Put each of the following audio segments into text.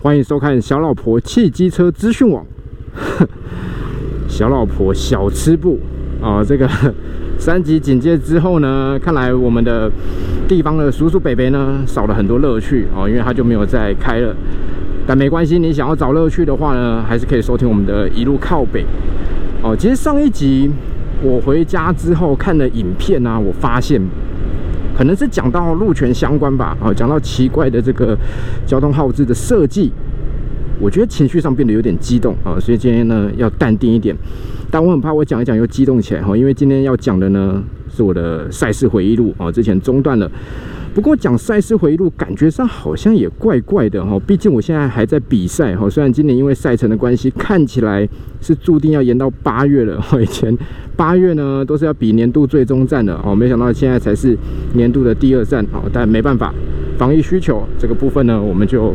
欢迎收看小老婆汽机车资讯网。小老婆小吃部啊，这个三级警戒之后呢，看来我们的地方的叔叔伯伯呢少了很多乐趣哦，因为他就没有再开了。但没关系，你想要找乐趣的话呢，还是可以收听我们的一路靠北哦。其实上一集我回家之后看的影片啊，我发现可能是讲到路权相关吧，哦，讲到奇怪的这个交通号志的设计。我觉得情绪上变得有点激动啊，所以今天呢要淡定一点。但我很怕我讲一讲又激动起来哈，因为今天要讲的呢是我的赛事回忆录啊，之前中断了。不过讲赛事回忆录，感觉上好像也怪怪的哈，毕竟我现在还在比赛哈。虽然今年因为赛程的关系，看起来是注定要延到八月了。以前八月呢都是要比年度最终战的哦，没想到现在才是年度的第二战哦。但没办法，防疫需求这个部分呢，我们就。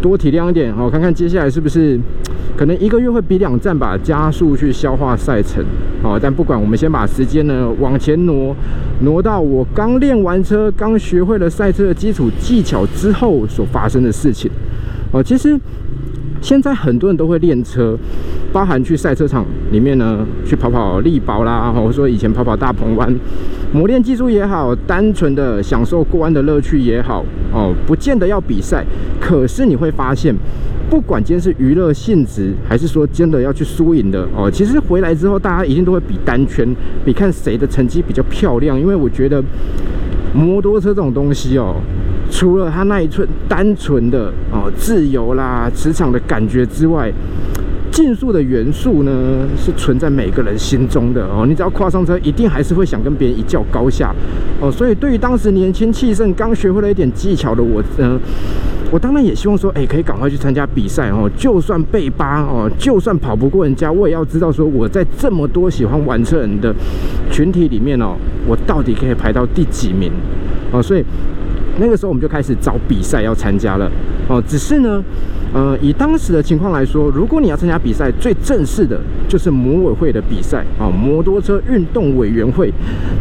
多体谅一点，好，看看接下来是不是可能一个月会比两站吧，加速去消化赛程，好，但不管，我们先把时间呢往前挪，挪到我刚练完车、刚学会了赛车的基础技巧之后所发生的事情，哦，其实现在很多人都会练车，包含去赛车场里面呢去跑跑力宝啦，或者说以前跑跑大鹏湾。磨练技术也好，单纯的享受过弯的乐趣也好，哦，不见得要比赛。可是你会发现，不管今天是娱乐性质，还是说真的要去输赢的，哦，其实回来之后，大家一定都会比单圈，比看谁的成绩比较漂亮。因为我觉得摩托车这种东西哦，除了它那一寸单纯的哦自由啦、磁场的感觉之外，竞速的元素呢，是存在每个人心中的哦。你只要跨上车，一定还是会想跟别人一较高下哦。所以，对于当时年轻气盛、刚学会了一点技巧的我，嗯，我当然也希望说，哎，可以赶快去参加比赛哦。就算被扒哦，就算跑不过人家，我也要知道说，我在这么多喜欢玩车人的群体里面哦，我到底可以排到第几名哦。所以，那个时候我们就开始找比赛要参加了哦。只是呢。呃，以当时的情况来说，如果你要参加比赛，最正式的就是摩委会的比赛啊，摩托车运动委员会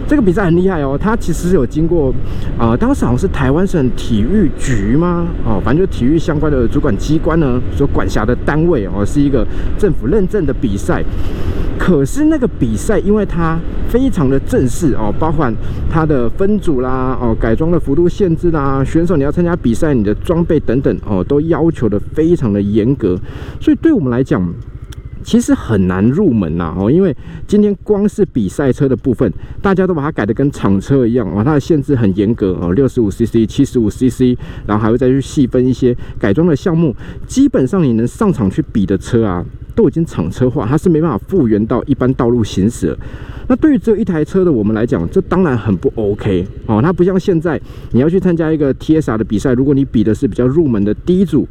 这个比赛很厉害哦，它其实是有经过啊，当时好像是台湾省体育局吗？哦，反正就体育相关的主管机关呢所管辖的单位哦，是一个政府认证的比赛。可是那个比赛，因为它非常的正式哦，包含它的分组啦，哦，改装的幅度限制啦，选手你要参加比赛，你的装备等等哦，都要求的非常的严格，所以对我们来讲，其实很难入门呐哦，因为今天光是比赛车的部分，大家都把它改的跟厂车一样哦，它的限制很严格哦，六十五 CC、七十五 CC，然后还会再去细分一些改装的项目，基本上你能上场去比的车啊。都已经厂车化，它是没办法复原到一般道路行驶。那对于只有一台车的我们来讲，这当然很不 OK 哦。它不像现在你要去参加一个 TSR 的比赛，如果你比的是比较入门的第一组，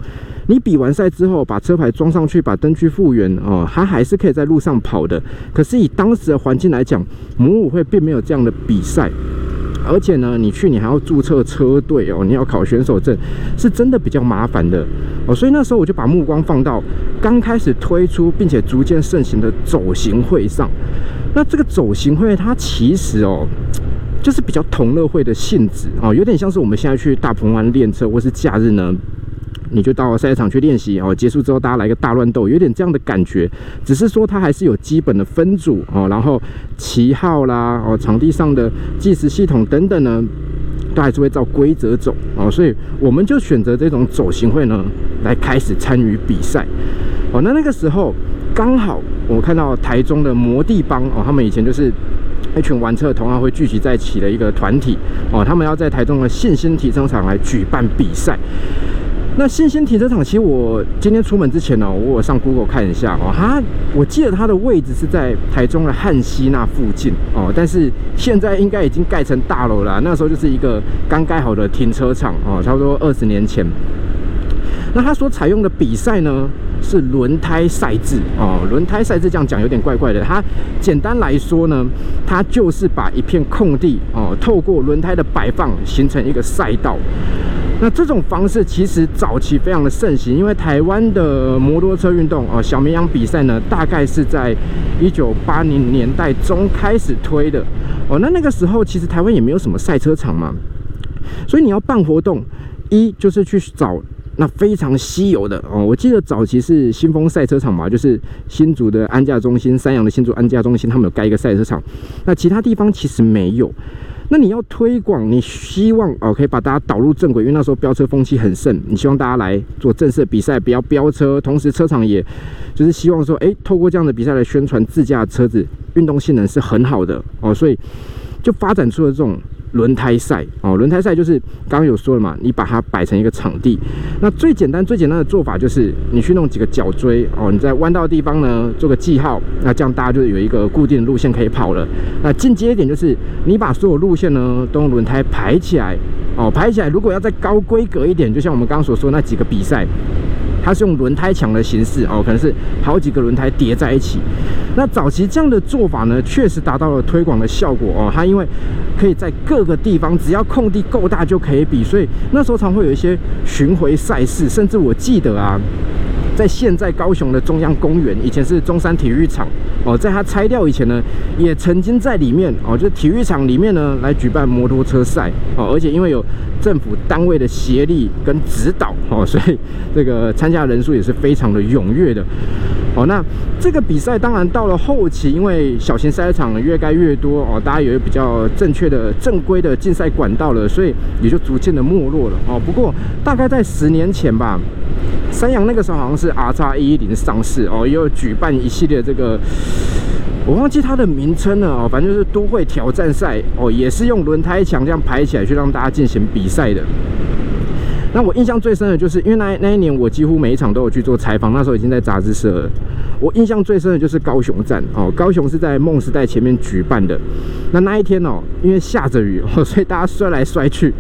你比完赛之后把车牌装上去，把灯具复原哦，它还是可以在路上跑的。可是以当时的环境来讲，母舞会并没有这样的比赛。而且呢，你去你还要注册车队哦，你要考选手证，是真的比较麻烦的哦。所以那时候我就把目光放到刚开始推出并且逐渐盛行的走行会上。那这个走行会它其实哦，就是比较同乐会的性质哦，有点像是我们现在去大鹏湾练车，或是假日呢。你就到赛场去练习哦，结束之后大家来个大乱斗，有点这样的感觉。只是说它还是有基本的分组哦，然后旗号啦哦，场地上的计时系统等等呢，都还是会照规则走哦。所以我们就选择这种走行会呢，来开始参与比赛哦。那那个时候刚好我看到台中的摩地帮哦，他们以前就是一群玩车同行会聚集在一起的一个团体哦，他们要在台中的信心提升场来举办比赛。那新兴停车场，其实我今天出门之前呢，我上 Google 看一下哦，它我记得它的位置是在台中的汉溪那附近哦，但是现在应该已经盖成大楼了。那时候就是一个刚盖好的停车场哦，差不多二十年前。那它所采用的比赛呢是轮胎赛制哦，轮胎赛制这样讲有点怪怪的。它简单来说呢，它就是把一片空地哦，透过轮胎的摆放形成一个赛道。那这种方式其实早期非常的盛行，因为台湾的摩托车运动哦，小绵羊比赛呢，大概是在一九八零年代中开始推的哦。那那个时候其实台湾也没有什么赛车场嘛，所以你要办活动，一就是去找那非常稀有的哦。我记得早期是新丰赛车场嘛，就是新竹的安驾中心、三阳的新竹安驾中心，他们有盖一个赛车场。那其他地方其实没有。那你要推广，你希望哦可以把大家导入正轨，因为那时候飙车风气很盛，你希望大家来做正式比赛，不要飙车。同时车厂也就是希望说，哎，透过这样的比赛来宣传自家车子运动性能是很好的哦，所以就发展出了这种。轮胎赛哦，轮胎赛就是刚刚有说了嘛，你把它摆成一个场地。那最简单、最简单的做法就是，你去弄几个角锥哦，你在弯道的地方呢做个记号，那这样大家就有一个固定的路线可以跑了。那进阶一点就是，你把所有路线呢都用轮胎排起来哦，排起来。如果要再高规格一点，就像我们刚刚所说那几个比赛。它是用轮胎墙的形式哦，可能是好几个轮胎叠在一起。那早期这样的做法呢，确实达到了推广的效果哦。它因为可以在各个地方，只要空地够大就可以比，所以那时候常会有一些巡回赛事。甚至我记得啊，在现在高雄的中央公园，以前是中山体育场哦，在它拆掉以前呢，也曾经在里面哦，就是体育场里面呢来举办摩托车赛哦，而且因为有。政府单位的协力跟指导哦，所以这个参加人数也是非常的踊跃的哦。那这个比赛当然到了后期，因为小型赛车场越盖越多哦，大家有比较正确的正规的竞赛管道了，所以也就逐渐的没落了哦。不过大概在十年前吧，三洋那个时候好像是 R 叉一一零上市哦，又举办一系列这个。我忘记它的名称了哦，反正就是都会挑战赛哦，也是用轮胎墙这样排起来去让大家进行比赛的。那我印象最深的就是，因为那那一年我几乎每一场都有去做采访，那时候已经在杂志社了。我印象最深的就是高雄站哦，高雄是在梦时代前面举办的。那那一天哦，因为下着雨，所以大家摔来摔去。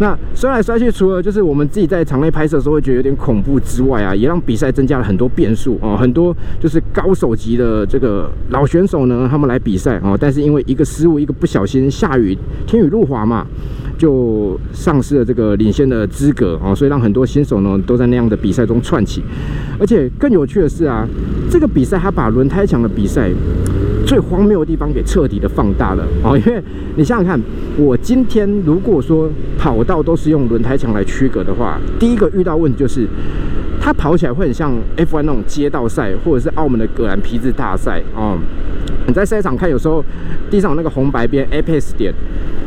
那摔来摔去，除了就是我们自己在场内拍摄的时候会觉得有点恐怖之外啊，也让比赛增加了很多变数哦。很多就是高手级的这个老选手呢，他们来比赛哦，但是因为一个失误，一个不小心，下雨天雨路滑嘛，就丧失了这个领先的资格哦，所以让很多新手呢都在那样的比赛中串起。而且更有趣的是啊，这个比赛他把轮胎墙的比赛。最荒谬的地方给彻底的放大了哦，因为你想想看，我今天如果说跑道都是用轮胎墙来区隔的话，第一个遇到问题就是，它跑起来会很像 F1 那种街道赛，或者是澳门的格兰皮质大赛哦。你在赛场看，有时候地上有那个红白边 Apex 点。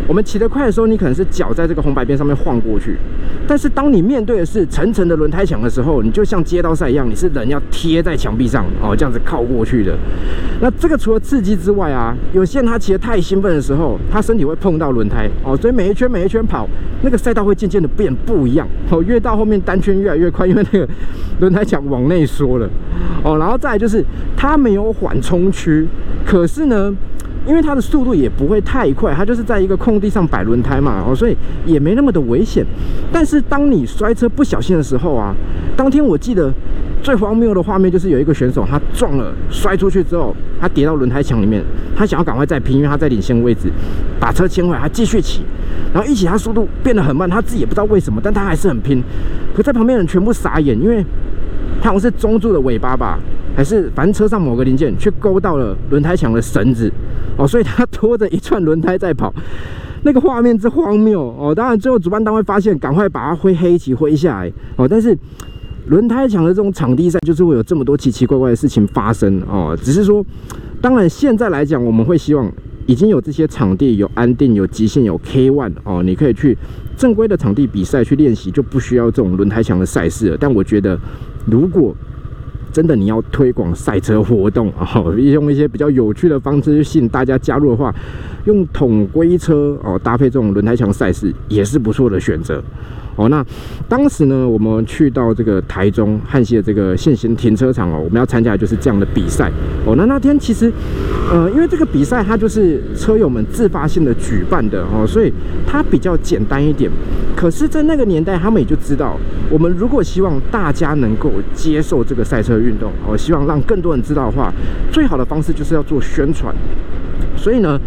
我们骑得快的时候，你可能是脚在这个红白边上面晃过去，但是当你面对的是层层的轮胎墙的时候，你就像街道赛一样，你是人要贴在墙壁上哦，这样子靠过去的。那这个除了刺激之外啊，有些人他骑得太兴奋的时候，他身体会碰到轮胎哦，所以每一圈每一圈跑，那个赛道会渐渐的变不一样哦，越到后面单圈越来越快，因为那个轮胎墙往内缩了哦，然后再就是它没有缓冲区，可是呢。因为它的速度也不会太快，它就是在一个空地上摆轮胎嘛，哦，所以也没那么的危险。但是当你摔车不小心的时候啊，当天我记得最荒谬的画面就是有一个选手他撞了，摔出去之后，他跌到轮胎墙里面，他想要赶快再拼，因为他在领先位置，把车牵回来，他继续骑，然后一起他速度变得很慢，他自己也不知道为什么，但他还是很拼。可在旁边人全部傻眼，因为他好像是中柱的尾巴吧。还是反正车上某个零件却勾到了轮胎墙的绳子哦，所以他拖着一串轮胎在跑，那个画面之荒谬哦。当然最后主办单位发现，赶快把它挥黑旗挥下来哦。但是轮胎墙的这种场地赛就是会有这么多奇奇怪怪的事情发生哦。只是说，当然现在来讲，我们会希望已经有这些场地有安定有极限有 K One 哦，你可以去正规的场地比赛去练习，就不需要这种轮胎墙的赛事了。但我觉得如果真的，你要推广赛车活动啊，用一些比较有趣的方式去吸引大家加入的话，用统规车哦搭配这种轮胎墙赛事也是不错的选择。哦，那当时呢，我们去到这个台中汉溪的这个现行停车场哦，我们要参加就是这样的比赛。哦，那那天其实，呃，因为这个比赛它就是车友们自发性的举办的哦，所以它比较简单一点。可是，在那个年代，他们也就知道，我们如果希望大家能够接受这个赛车运动，哦，希望让更多人知道的话，最好的方式就是要做宣传。所以呢。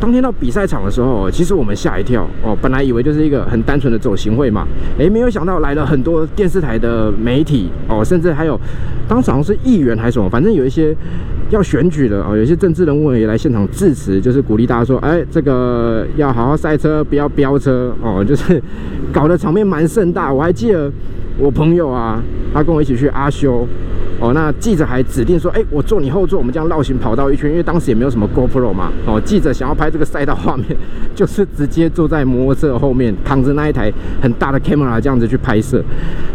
当天到比赛场的时候，其实我们吓一跳哦，本来以为就是一个很单纯的走行会嘛，诶，没有想到来了很多电视台的媒体哦，甚至还有当场是议员还是什么，反正有一些要选举的哦，有些政治人物也来现场致辞，就是鼓励大家说，哎，这个要好好赛车，不要飙车哦，就是搞得场面蛮盛大。我还记得我朋友啊，他跟我一起去阿修。哦，那记者还指定说，哎，我坐你后座，我们这样绕行跑道一圈，因为当时也没有什么 GoPro 嘛。哦，记者想要拍这个赛道画面，就是直接坐在摩托车后面，扛着那一台很大的 camera 这样子去拍摄。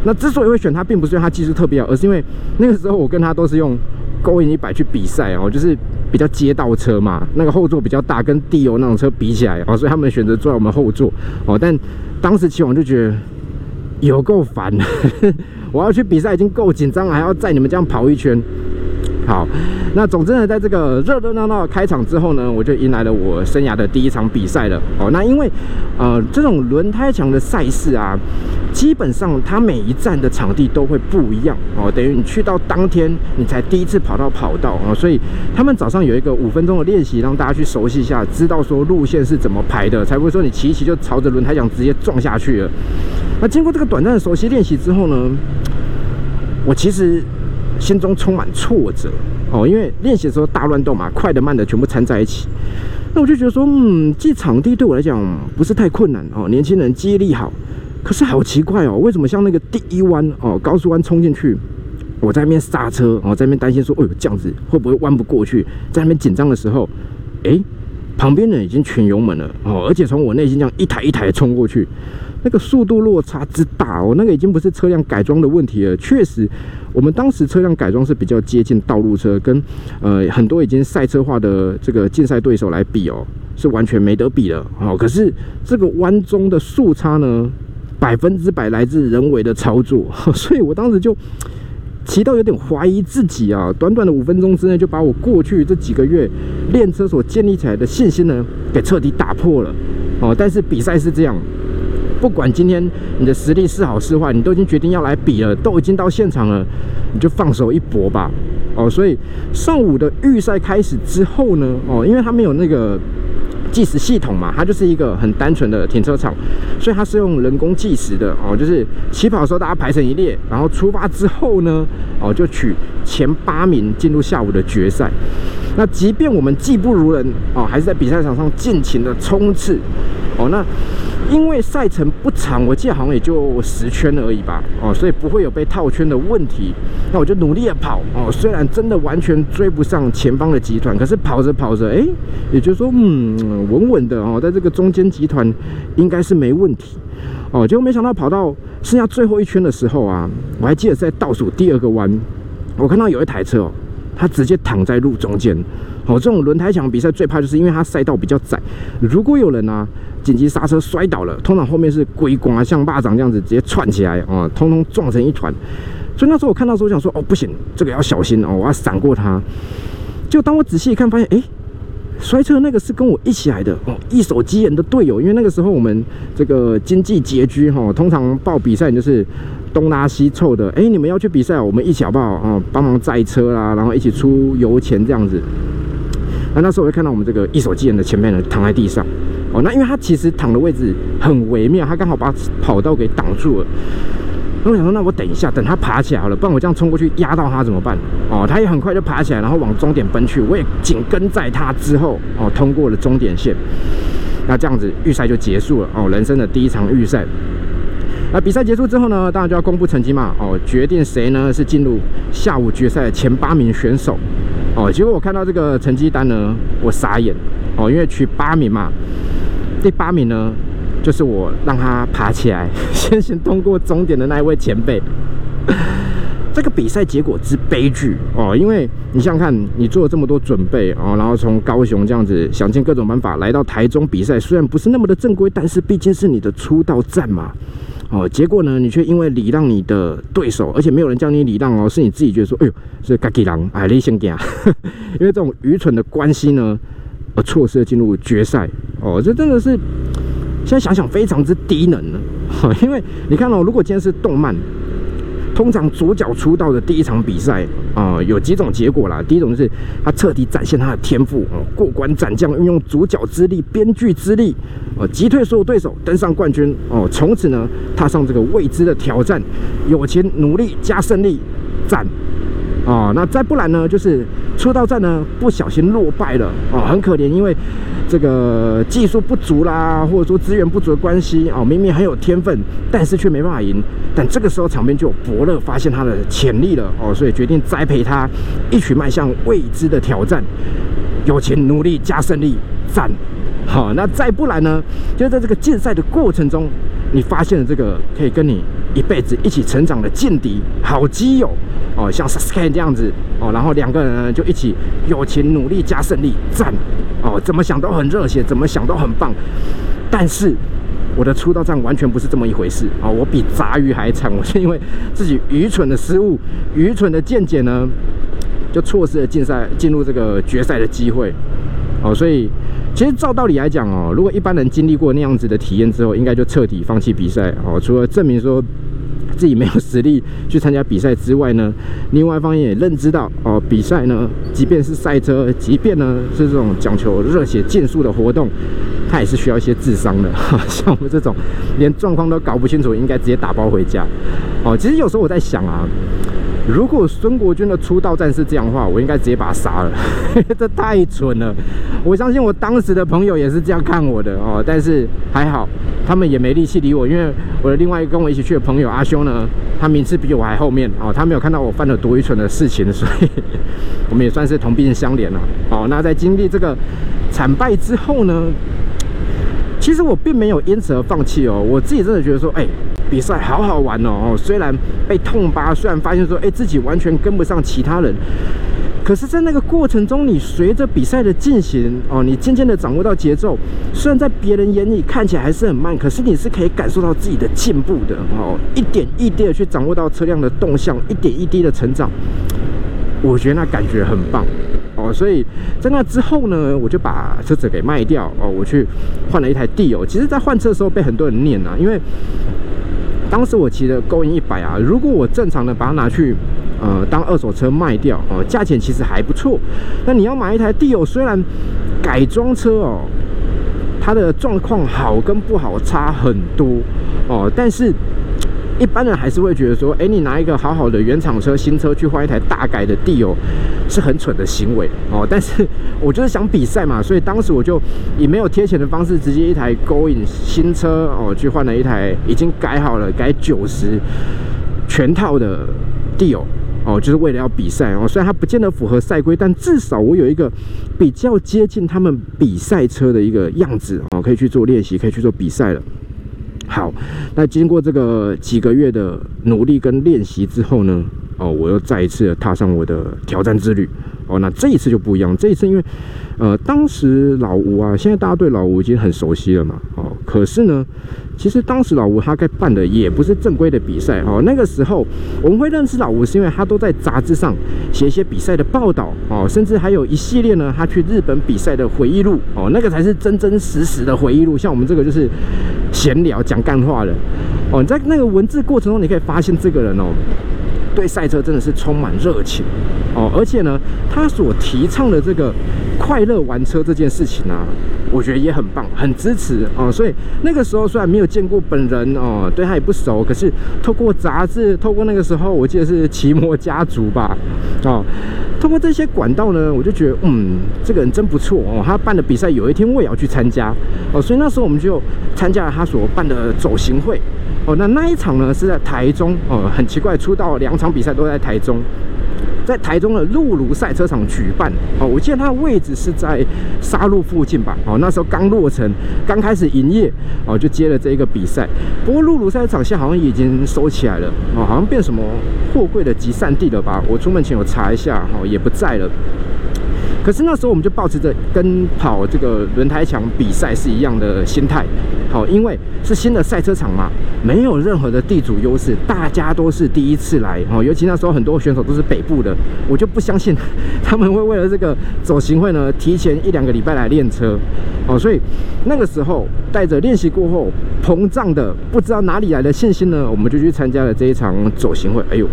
那之所以会选他，并不是因为他技术特别好，而是因为那个时候我跟他都是用勾引一百去比赛哦，就是比较街道车嘛，那个后座比较大，跟地油那种车比起来哦，所以他们选择坐在我们后座哦。但当时骑完就觉得有够烦。我要去比赛已经够紧张了，还要载你们这样跑一圈。好，那总之呢，在这个热热闹闹的开场之后呢，我就迎来了我生涯的第一场比赛了。哦，那因为呃这种轮胎墙的赛事啊，基本上它每一站的场地都会不一样哦，等于你去到当天你才第一次跑到跑道啊，所以他们早上有一个五分钟的练习，让大家去熟悉一下，知道说路线是怎么排的，才不会说你骑一骑就朝着轮胎墙直接撞下去了。那经过这个短暂的熟悉练习之后呢，我其实心中充满挫折哦，因为练习的时候大乱斗嘛，快的慢的全部掺在一起。那我就觉得说，嗯，这场地对我来讲不是太困难哦，年轻人记忆力好。可是好奇怪哦，为什么像那个第一弯哦，高速弯冲进去，我在那边刹车哦，在那边担心说，哎呦这样子会不会弯不过去？在那边紧张的时候，哎，旁边人已经全油门了哦，而且从我内心这样一台一台冲过去。那个速度落差之大哦，那个已经不是车辆改装的问题了。确实，我们当时车辆改装是比较接近道路车，跟呃很多已经赛车化的这个竞赛对手来比哦，是完全没得比的哦。可是这个弯中的速差呢，百分之百来自人为的操作，所以我当时就骑到有点怀疑自己啊。短短的五分钟之内，就把我过去这几个月练车所建立起来的信心呢，给彻底打破了哦。但是比赛是这样。不管今天你的实力是好是坏，你都已经决定要来比了，都已经到现场了，你就放手一搏吧。哦，所以上午的预赛开始之后呢，哦，因为它没有那个计时系统嘛，它就是一个很单纯的停车场，所以它是用人工计时的。哦，就是起跑的时候大家排成一列，然后出发之后呢，哦，就取前八名进入下午的决赛。那即便我们技不如人，哦，还是在比赛场上尽情的冲刺。哦，那。因为赛程不长，我记得好像也就十圈而已吧，哦，所以不会有被套圈的问题。那我就努力的跑，哦，虽然真的完全追不上前方的集团，可是跑着跑着，哎，也就是说，嗯，稳稳的哦，在这个中间集团应该是没问题，哦，结果没想到跑到剩下最后一圈的时候啊，我还记得在倒数第二个弯，我看到有一台车哦，它直接躺在路中间。哦，这种轮胎墙比赛最怕就是因为它赛道比较窄，如果有人啊紧急刹车摔倒了，通常后面是龟光啊，像蚂蚱这样子直接窜起来啊，通通撞成一团。所以那时候我看到时候想说，哦不行，这个要小心哦，我要闪过它。就当我仔细一看，发现哎，摔车那个是跟我一起来的哦，一手机人的队友。因为那个时候我们这个经济拮据哈，通常报比赛就是东拉西凑的。哎，你们要去比赛，我们一起好不好啊？帮忙载车啦，然后一起出油钱这样子。那那时候我就看到我们这个一手机人的前面呢躺在地上，哦，那因为他其实躺的位置很微妙，他刚好把跑道给挡住了。那我想说，那我等一下，等他爬起来好了，不然我这样冲过去压到他怎么办？哦，他也很快就爬起来，然后往终点奔去，我也紧跟在他之后，哦，通过了终点线。那这样子预赛就结束了，哦，人生的第一场预赛。那比赛结束之后呢，当然就要公布成绩嘛，哦，决定谁呢是进入下午决赛的前八名选手。哦，结果我看到这个成绩单呢，我傻眼哦，因为取八名嘛，第八名呢就是我让他爬起来 先行通过终点的那一位前辈。这个比赛结果之悲剧哦，因为你想想看，你做了这么多准备哦，然后从高雄这样子想尽各种办法来到台中比赛，虽然不是那么的正规，但是毕竟是你的出道战嘛。哦，结果呢，你却因为礼让你的对手，而且没有人叫你礼让哦，是你自己觉得说，哎呦，是嘎吉狼，哎，你先给啊，因为这种愚蠢的关系呢，而错失了进入决赛。哦，这真的是现在想想非常之低能呢。因为你看哦，如果今天是动漫。通常主角出道的第一场比赛啊，有几种结果啦。第一种就是他彻底展现他的天赋哦，过关斩将，运用主角之力、编剧之力，哦，击退所有对手，登上冠军哦。从此呢，踏上这个未知的挑战，友情、努力加胜利，赞啊！那再不然呢，就是出。道战呢不小心落败了哦，很可怜，因为这个技术不足啦，或者说资源不足的关系哦，明明很有天分，但是却没办法赢。但这个时候场边就有伯乐发现他的潜力了哦，所以决定栽培他，一起迈向未知的挑战。友情、努力加胜利，赞！好，那再不然呢？就在这个竞赛的过程中，你发现了这个可以跟你一辈子一起成长的劲敌、好基友哦，像 Sasuke 这样子哦，然后两个人呢就一起友情、努力加胜利，赞！哦，怎么想都很热血，怎么想都很棒。但是我的出道战完全不是这么一回事啊！我比杂鱼还惨，我是因为自己愚蠢的失误、愚蠢的见解呢。就错失了竞赛进入这个决赛的机会，哦，所以其实照道理来讲哦，如果一般人经历过那样子的体验之后，应该就彻底放弃比赛哦。除了证明说自己没有实力去参加比赛之外呢，另外一方面也认知到哦，比赛呢，即便是赛车，即便呢是这种讲求热血剑术的活动，它也是需要一些智商的。像我们这种连状况都搞不清楚，应该直接打包回家。哦，其实有时候我在想啊。如果孙国军的出道战是这样的话，我应该直接把他杀了，这太蠢了。我相信我当时的朋友也是这样看我的哦，但是还好，他们也没力气理我，因为我的另外一个跟我一起去的朋友阿修呢，他名次比我还后面哦，他没有看到我犯了多愚蠢的事情，所以我们也算是同病相怜了。哦，那在经历这个惨败之后呢，其实我并没有因此而放弃哦，我自己真的觉得说，哎。比赛好好玩哦！虽然被痛疤，虽然发现说，哎，自己完全跟不上其他人，可是，在那个过程中，你随着比赛的进行，哦，你渐渐的掌握到节奏。虽然在别人眼里看起来还是很慢，可是你是可以感受到自己的进步的哦，一点一滴的去掌握到车辆的动向，一点一滴的成长。我觉得那感觉很棒哦，所以在那之后呢，我就把车子给卖掉哦，我去换了一台地友。其实，在换车的时候被很多人念啊，因为。当时我骑的勾引一百啊，如果我正常的把它拿去，呃，当二手车卖掉哦，价钱其实还不错。那你要买一台帝友，虽然改装车哦，它的状况好跟不好差很多哦，但是。一般人还是会觉得说，哎，你拿一个好好的原厂车、新车去换一台大改的地友，是很蠢的行为哦。但是我就是想比赛嘛，所以当时我就以没有贴钱的方式，直接一台勾引新车哦，去换了一台已经改好了、改九十全套的地友哦，就是为了要比赛哦。虽然它不见得符合赛规，但至少我有一个比较接近他们比赛车的一个样子哦，可以去做练习，可以去做比赛了。好，那经过这个几个月的努力跟练习之后呢，哦，我又再一次踏上我的挑战之旅。哦，那这一次就不一样，这一次因为，呃，当时老吴啊，现在大家对老吴已经很熟悉了嘛。哦，可是呢，其实当时老吴他该办的也不是正规的比赛。哦，那个时候我们会认识老吴，是因为他都在杂志上写一些比赛的报道。哦，甚至还有一系列呢，他去日本比赛的回忆录。哦，那个才是真真实实的回忆录。像我们这个就是。闲聊讲干话的哦，你在那个文字过程中，你可以发现这个人哦，对赛车真的是充满热情哦，而且呢，他所提倡的这个快乐玩车这件事情呢，我觉得也很棒，很支持哦。所以那个时候虽然没有见过本人哦，对他也不熟，可是透过杂志，透过那个时候我记得是骑摩家族吧，哦。通过这些管道呢，我就觉得，嗯，这个人真不错哦。他办的比赛，有一天我也要去参加哦。所以那时候我们就参加了他所办的走行会哦。那那一场呢是在台中哦，很奇怪，出道两场比赛都在台中。在台中的鹿庐赛车场举办哦，我记得它的位置是在沙鹿附近吧？哦，那时候刚落成，刚开始营业哦，就接了这一个比赛。不过鹿庐赛车场现在好像已经收起来了哦，好像变什么货柜的集散地了吧？我出门前有查一下哦，也不在了。可是那时候我们就保持着跟跑这个轮胎墙比赛是一样的心态，好，因为是新的赛车场嘛，没有任何的地主优势，大家都是第一次来，哦，尤其那时候很多选手都是北部的，我就不相信他们会为了这个走行会呢，提前一两个礼拜来练车，哦，所以那个时候带着练习过后膨胀的不知道哪里来的信心呢，我们就去参加了这一场走行会，哎呦。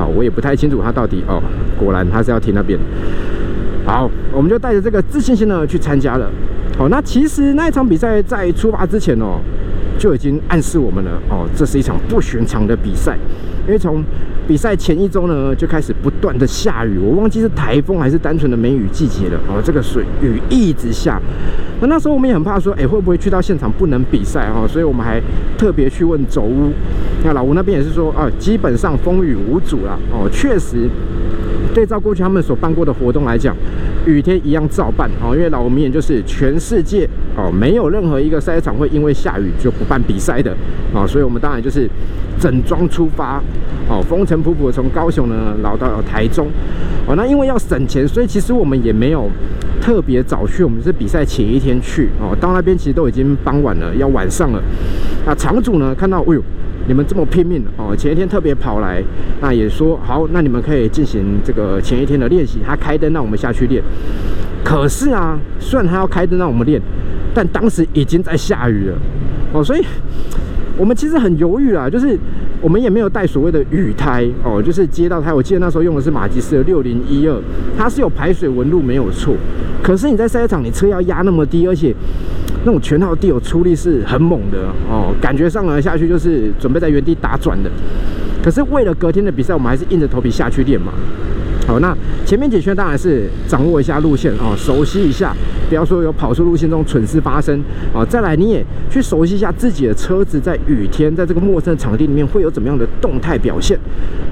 好，我也不太清楚他到底哦，果然他是要停那边。好，我们就带着这个自信心呢去参加了。好，那其实那一场比赛在出发之前哦，就已经暗示我们了哦，这是一场不寻常的比赛，因为从比赛前一周呢，就开始不断的下雨，我忘记是台风还是单纯的梅雨季节了哦。这个水雨一直下，那那时候我们也很怕说，哎，会不会去到现场不能比赛哈？所以我们还特别去问走屋，那老吴那边也是说，啊，基本上风雨无阻啦哦，确实。对照过去他们所办过的活动来讲，雨天一样照办哦。因为老吴明显就是全世界哦，没有任何一个赛场会因为下雨就不办比赛的啊。所以我们当然就是整装出发哦，风尘普普从高雄呢老到台中哦。那因为要省钱，所以其实我们也没有特别早去，我们是比赛前一天去哦。到那边其实都已经傍晚了，要晚上了。那场主呢看到，哎呦。你们这么拼命哦！前一天特别跑来，那也说好，那你们可以进行这个前一天的练习。他开灯让我们下去练，可是啊，虽然他要开灯让我们练，但当时已经在下雨了哦，所以我们其实很犹豫啊，就是我们也没有带所谓的雨胎哦，就是街道胎。我记得那时候用的是马吉斯的六零一二，它是有排水纹路没有错，可是你在赛场，你车要压那么低，而且。那种全套地有出力是很猛的哦，感觉上来下去就是准备在原地打转的。可是为了隔天的比赛，我们还是硬着头皮下去练嘛。好，那前面几圈当然是掌握一下路线哦，熟悉一下，不要说有跑出路线这种蠢事发生哦。再来，你也去熟悉一下自己的车子在雨天在这个陌生的场地里面会有怎么样的动态表现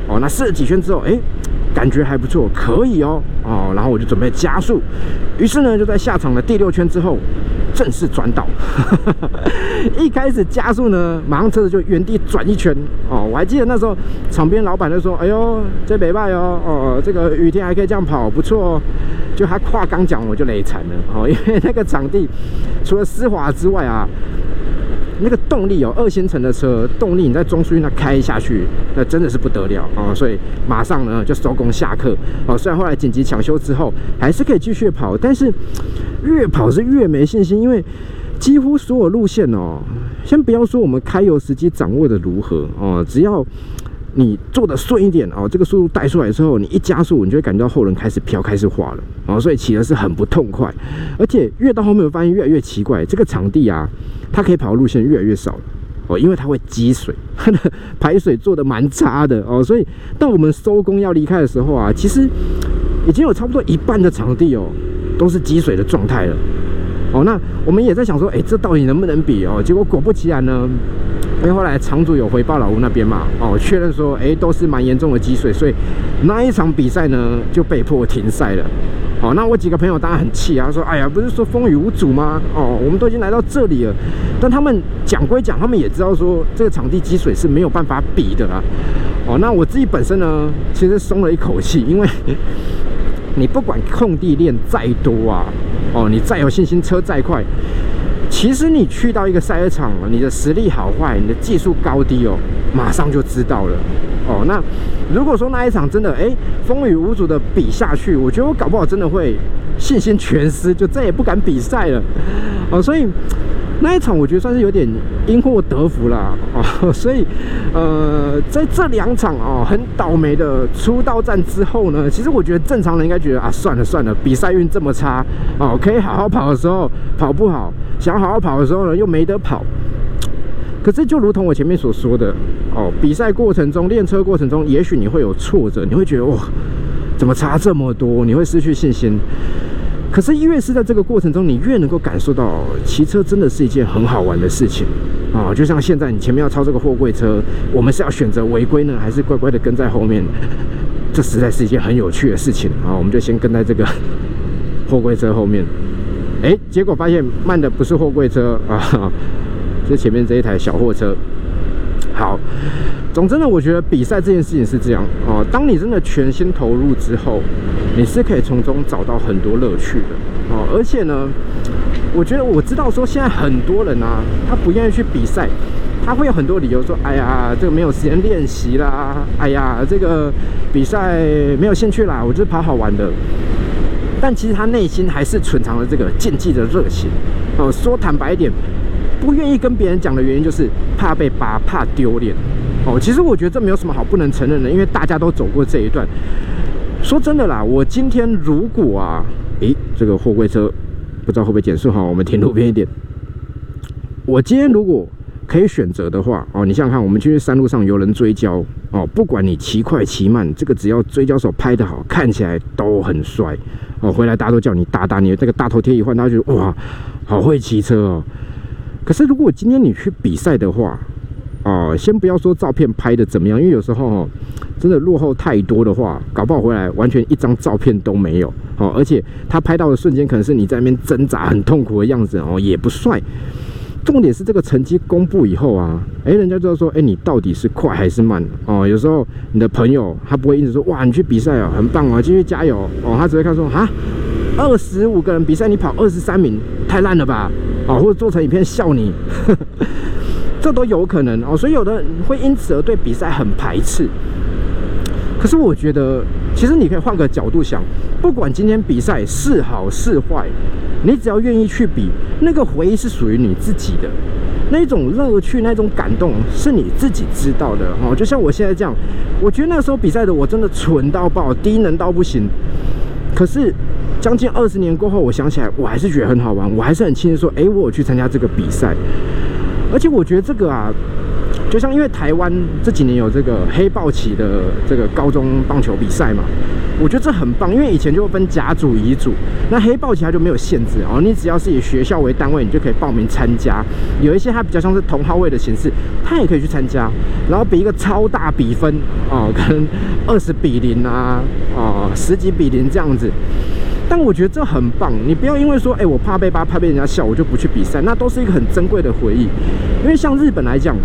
哦。那试了几圈之后，哎，感觉还不错，可以哦哦。然后我就准备加速，于是呢就在下场的第六圈之后。正式转导，一开始加速呢，马上车子就原地转一圈哦。我还记得那时候场边老板就说：“哎呦，这北拜哦，哦，这个雨天还可以这样跑，不错哦。”就他话刚讲，我就累惨了哦，因为那个场地除了湿滑之外啊，那个动力哦，二星层的车动力你在中速那开下去，那真的是不得了哦。所以马上呢就收工下课哦。虽然后来紧急抢修之后，还是可以继续跑，但是。越跑是越没信心，因为几乎所有路线哦，先不要说我们开油时机掌握的如何哦，只要你做的顺一点哦，这个速度带出来之后，你一加速，你就会感觉到后轮开始飘，开始滑了哦，所以骑的是很不痛快，而且越到后面，发现越来越奇怪，这个场地啊，它可以跑的路线越来越少了哦，因为它会积水，它 的排水做的蛮差的哦，所以当我们收工要离开的时候啊，其实已经有差不多一半的场地哦。都是积水的状态了，哦，那我们也在想说，哎，这到底能不能比哦？结果果不其然呢，因为后来场主有回报老吴那边嘛，哦，确认说，哎，都是蛮严重的积水，所以那一场比赛呢就被迫停赛了。哦，那我几个朋友当然很气啊，说，哎呀，不是说风雨无阻吗？哦，我们都已经来到这里了，但他们讲归讲，他们也知道说这个场地积水是没有办法比的啦。哦，那我自己本身呢，其实松了一口气，因为。你不管空地练再多啊，哦，你再有信心，车再快，其实你去到一个赛车场，你的实力好坏，你的技术高低哦，马上就知道了。哦，那如果说那一场真的哎风雨无阻的比下去，我觉得我搞不好真的会信心全失，就再也不敢比赛了。哦，所以。那一场我觉得算是有点因祸得福啦哦，所以呃，在这两场哦很倒霉的出道战之后呢，其实我觉得正常人应该觉得啊，算了算了，比赛运这么差哦，可以好好跑的时候跑不好，想好好跑的时候呢又没得跑。可是就如同我前面所说的哦，比赛过程中练车过程中，也许你会有挫折，你会觉得哇，怎么差这么多？你会失去信心。可是越是在这个过程中，你越能够感受到骑车真的是一件很好玩的事情啊！就像现在你前面要超这个货柜车，我们是要选择违规呢，还是乖乖的跟在后面？这实在是一件很有趣的事情啊！我们就先跟在这个货柜车后面。哎，结果发现慢的不是货柜车 啊，是前面这一台小货车。好，总之呢，我觉得比赛这件事情是这样哦。当你真的全心投入之后。你是可以从中找到很多乐趣的哦，而且呢，我觉得我知道说现在很多人啊，他不愿意去比赛，他会有很多理由说，哎呀，这个没有时间练习啦，哎呀，这个比赛没有兴趣啦，我就是跑好玩的。但其实他内心还是存藏了这个竞技的热情哦。说坦白一点，不愿意跟别人讲的原因就是怕被扒，怕丢脸哦。其实我觉得这没有什么好不能承认的，因为大家都走过这一段。说真的啦，我今天如果啊，诶，这个货柜车不知道会不会减速哈，我们停路边一点。我今天如果可以选择的话哦，你想想看，我们去山路上有人追焦哦，不管你骑快骑慢，这个只要追焦手拍得好，看起来都很帅哦。回来大家都叫你大大，你这个大头贴一换，大家觉得哇，好会骑车哦。可是如果今天你去比赛的话，哦，先不要说照片拍的怎么样，因为有时候哦，真的落后太多的话，搞不好回来完全一张照片都没有哦。而且他拍到的瞬间，可能是你在那边挣扎很痛苦的样子哦，也不帅。重点是这个成绩公布以后啊，哎，人家就要说，哎，你到底是快还是慢哦？有时候你的朋友他不会一直说，哇，你去比赛哦，很棒哦，继续加油哦。他只会看说，啊，二十五个人比赛你跑二十三名，太烂了吧？哦，或者做成影片笑你，这都有可能哦。所以有的人会因此而对比赛很排斥。可是我觉得，其实你可以换个角度想，不管今天比赛是好是坏。你只要愿意去比，那个回忆是属于你自己的，那种乐趣、那种感动是你自己知道的哦。就像我现在这样，我觉得那时候比赛的我真的蠢到爆，低能到不行。可是将近二十年过后，我想起来，我还是觉得很好玩，我还是很庆幸说，哎，我有去参加这个比赛。而且我觉得这个啊，就像因为台湾这几年有这个黑豹旗的这个高中棒球比赛嘛。我觉得这很棒，因为以前就分甲组、乙组，那黑豹旗它就没有限制哦，你只要是以学校为单位，你就可以报名参加。有一些它比较像是同号位的形式，它也可以去参加，然后比一个超大比分哦，可能二十比零啊，哦十几比零这样子。但我觉得这很棒，你不要因为说，哎，我怕被扒，怕被人家笑，我就不去比赛，那都是一个很珍贵的回忆。因为像日本来讲。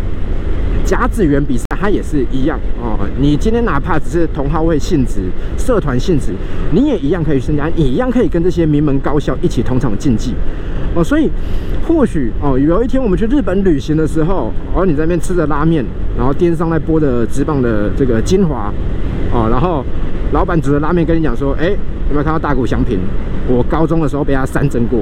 甲子园比赛，它也是一样哦。你今天哪怕只是同好会性质、社团性质，你也一样可以参加，你一样可以跟这些名门高校一起同场竞技哦。所以，或许哦，有一天我们去日本旅行的时候，哦，你在那边吃着拉面，然后电视上在播着直棒的这个精华哦，然后老板煮的拉面跟你讲说，哎，有没有看到大谷翔平？我高中的时候被他三针过。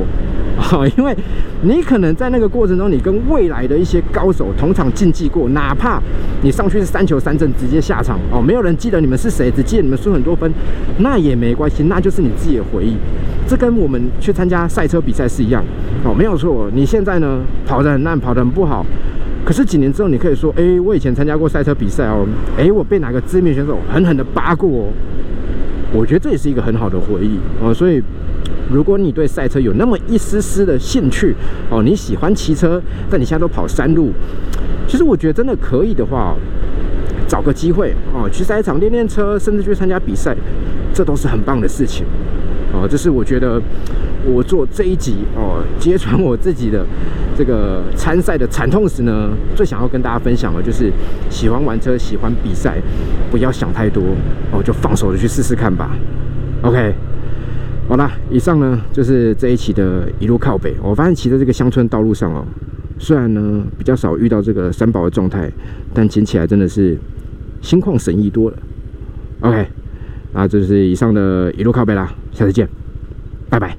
哦，因为你可能在那个过程中，你跟未来的一些高手同场竞技过，哪怕你上去是三球三阵直接下场哦，没有人记得你们是谁，只记得你们输很多分，那也没关系，那就是你自己的回忆。这跟我们去参加赛车比赛是一样哦，没有错。你现在呢跑得很烂，跑得很不好，可是几年之后你可以说，哎，我以前参加过赛车比赛哦，哎，我被哪个知名选手狠狠的扒过哦，我觉得这也是一个很好的回忆哦，所以。如果你对赛车有那么一丝丝的兴趣哦，你喜欢骑车，但你现在都跑山路，其实我觉得真的可以的话，找个机会哦，去赛场练练车，甚至去参加比赛，这都是很棒的事情哦。这是我觉得我做这一集哦，揭穿我自己的这个参赛的惨痛时呢，最想要跟大家分享的，就是喜欢玩车、喜欢比赛，不要想太多哦，就放手的去试试看吧。OK。好啦，以上呢就是这一期的一路靠北。我发现骑在这个乡村道路上哦，虽然呢比较少遇到这个三宝的状态，但骑起来真的是心旷神怡多了。OK，那这是以上的一路靠北啦，下次见，拜拜。